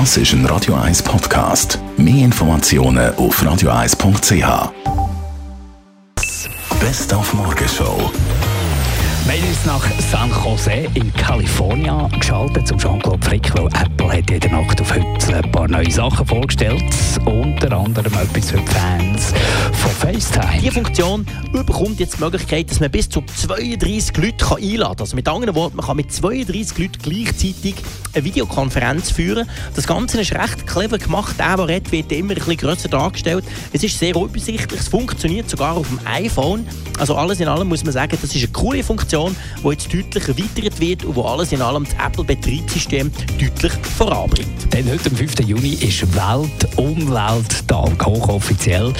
Das ist ein Radio 1 Podcast. Mehr Informationen auf radio1.ch. Best auf Morgenshow. Wir haben uns nach San Jose in Kalifornien geschaltet zum Jean-Claude Frick, weil Apple hat der Nacht auf heute ein paar neue Sachen vorgestellt. Unter anderem etwas für die Fans FaceTime. Die Funktion bekommt jetzt die Möglichkeit, dass man bis zu 32 Leute einladen kann. Also mit anderen Worten, man kann mit 32 Leuten gleichzeitig eine Videokonferenz führen. Das Ganze ist recht clever gemacht. Der, der redet, wird immer ein bisschen grösser dargestellt. Es ist sehr übersichtlich. Es funktioniert sogar auf dem iPhone. Also alles in allem muss man sagen, das ist eine coole Funktion. Funktion, die jetzt deutlich erweitert wird und wo alles in allem das Apple-Betriebssystem deutlich voranbringt. Denn heute, am 5. Juni, ist Weltumwelttag, hochoffiziell.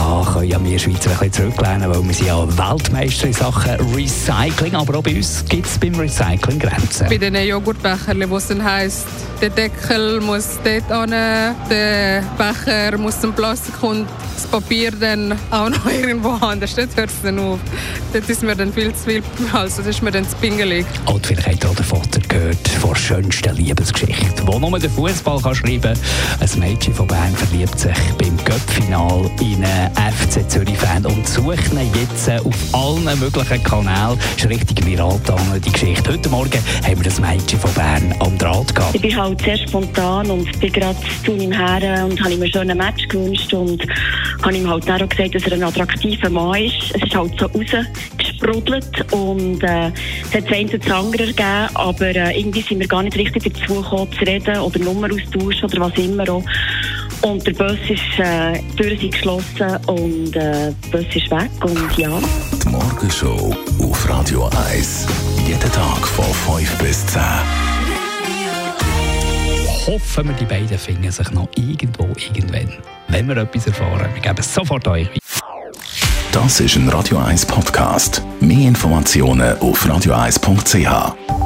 Da können ja wir Schweizer ein bisschen zurücklehnen, weil wir sind ja Weltmeister in Sachen Recycling. Aber auch bei uns gibt es beim Recycling Grenzen. Bei den Joghurtbecherchen, wo es dann heisst, der Deckel muss dort an, der Becher muss zum Plastik und das Papier dann auch noch irgendwo anders. Dort hört es dann auf. Dort ist mir dann viel zu viel, also das ist mir dann zu pingelig. Und vielleicht ihr auch den Vater gehört von der schönsten Liebesgeschichte, wo nur der Fußball kann schreiben kann. Ein Mädchen von Bern verliebt sich beim Göppfinal in einen FC Zürich-Fan und sucht ihn jetzt auf allen möglichen Kanälen. Das ist richtig viral gegangen, die Geschichte. Heute Morgen haben wir das Mädchen von Bern am Draht gehabt. Ich bin halt sehr spontan und bin gerade zu ihm her und habe ihm schon ein Match gewünscht und habe ihm halt auch gesagt, dass er ein attraktiver Mann ist. Es ist halt so rausgesprudelt und äh, es hat ein zu andere gegeben, aber äh, irgendwie sind wir gar nicht richtig dazu gekommen zu reden oder Nummer austauschen oder was immer auch. Und der Bus ist, äh, die Türen sind geschlossen und äh, der Bus ist weg und ja. Die Morgenshow auf Radio 1. Jeden Tag von 5 bis 10 hoffen wir, die beiden finden sich noch irgendwo irgendwann. Wenn wir etwas erfahren, wir geben es sofort euch. Das ist ein Radio 1 Podcast. Mehr Informationen auf radio1.ch.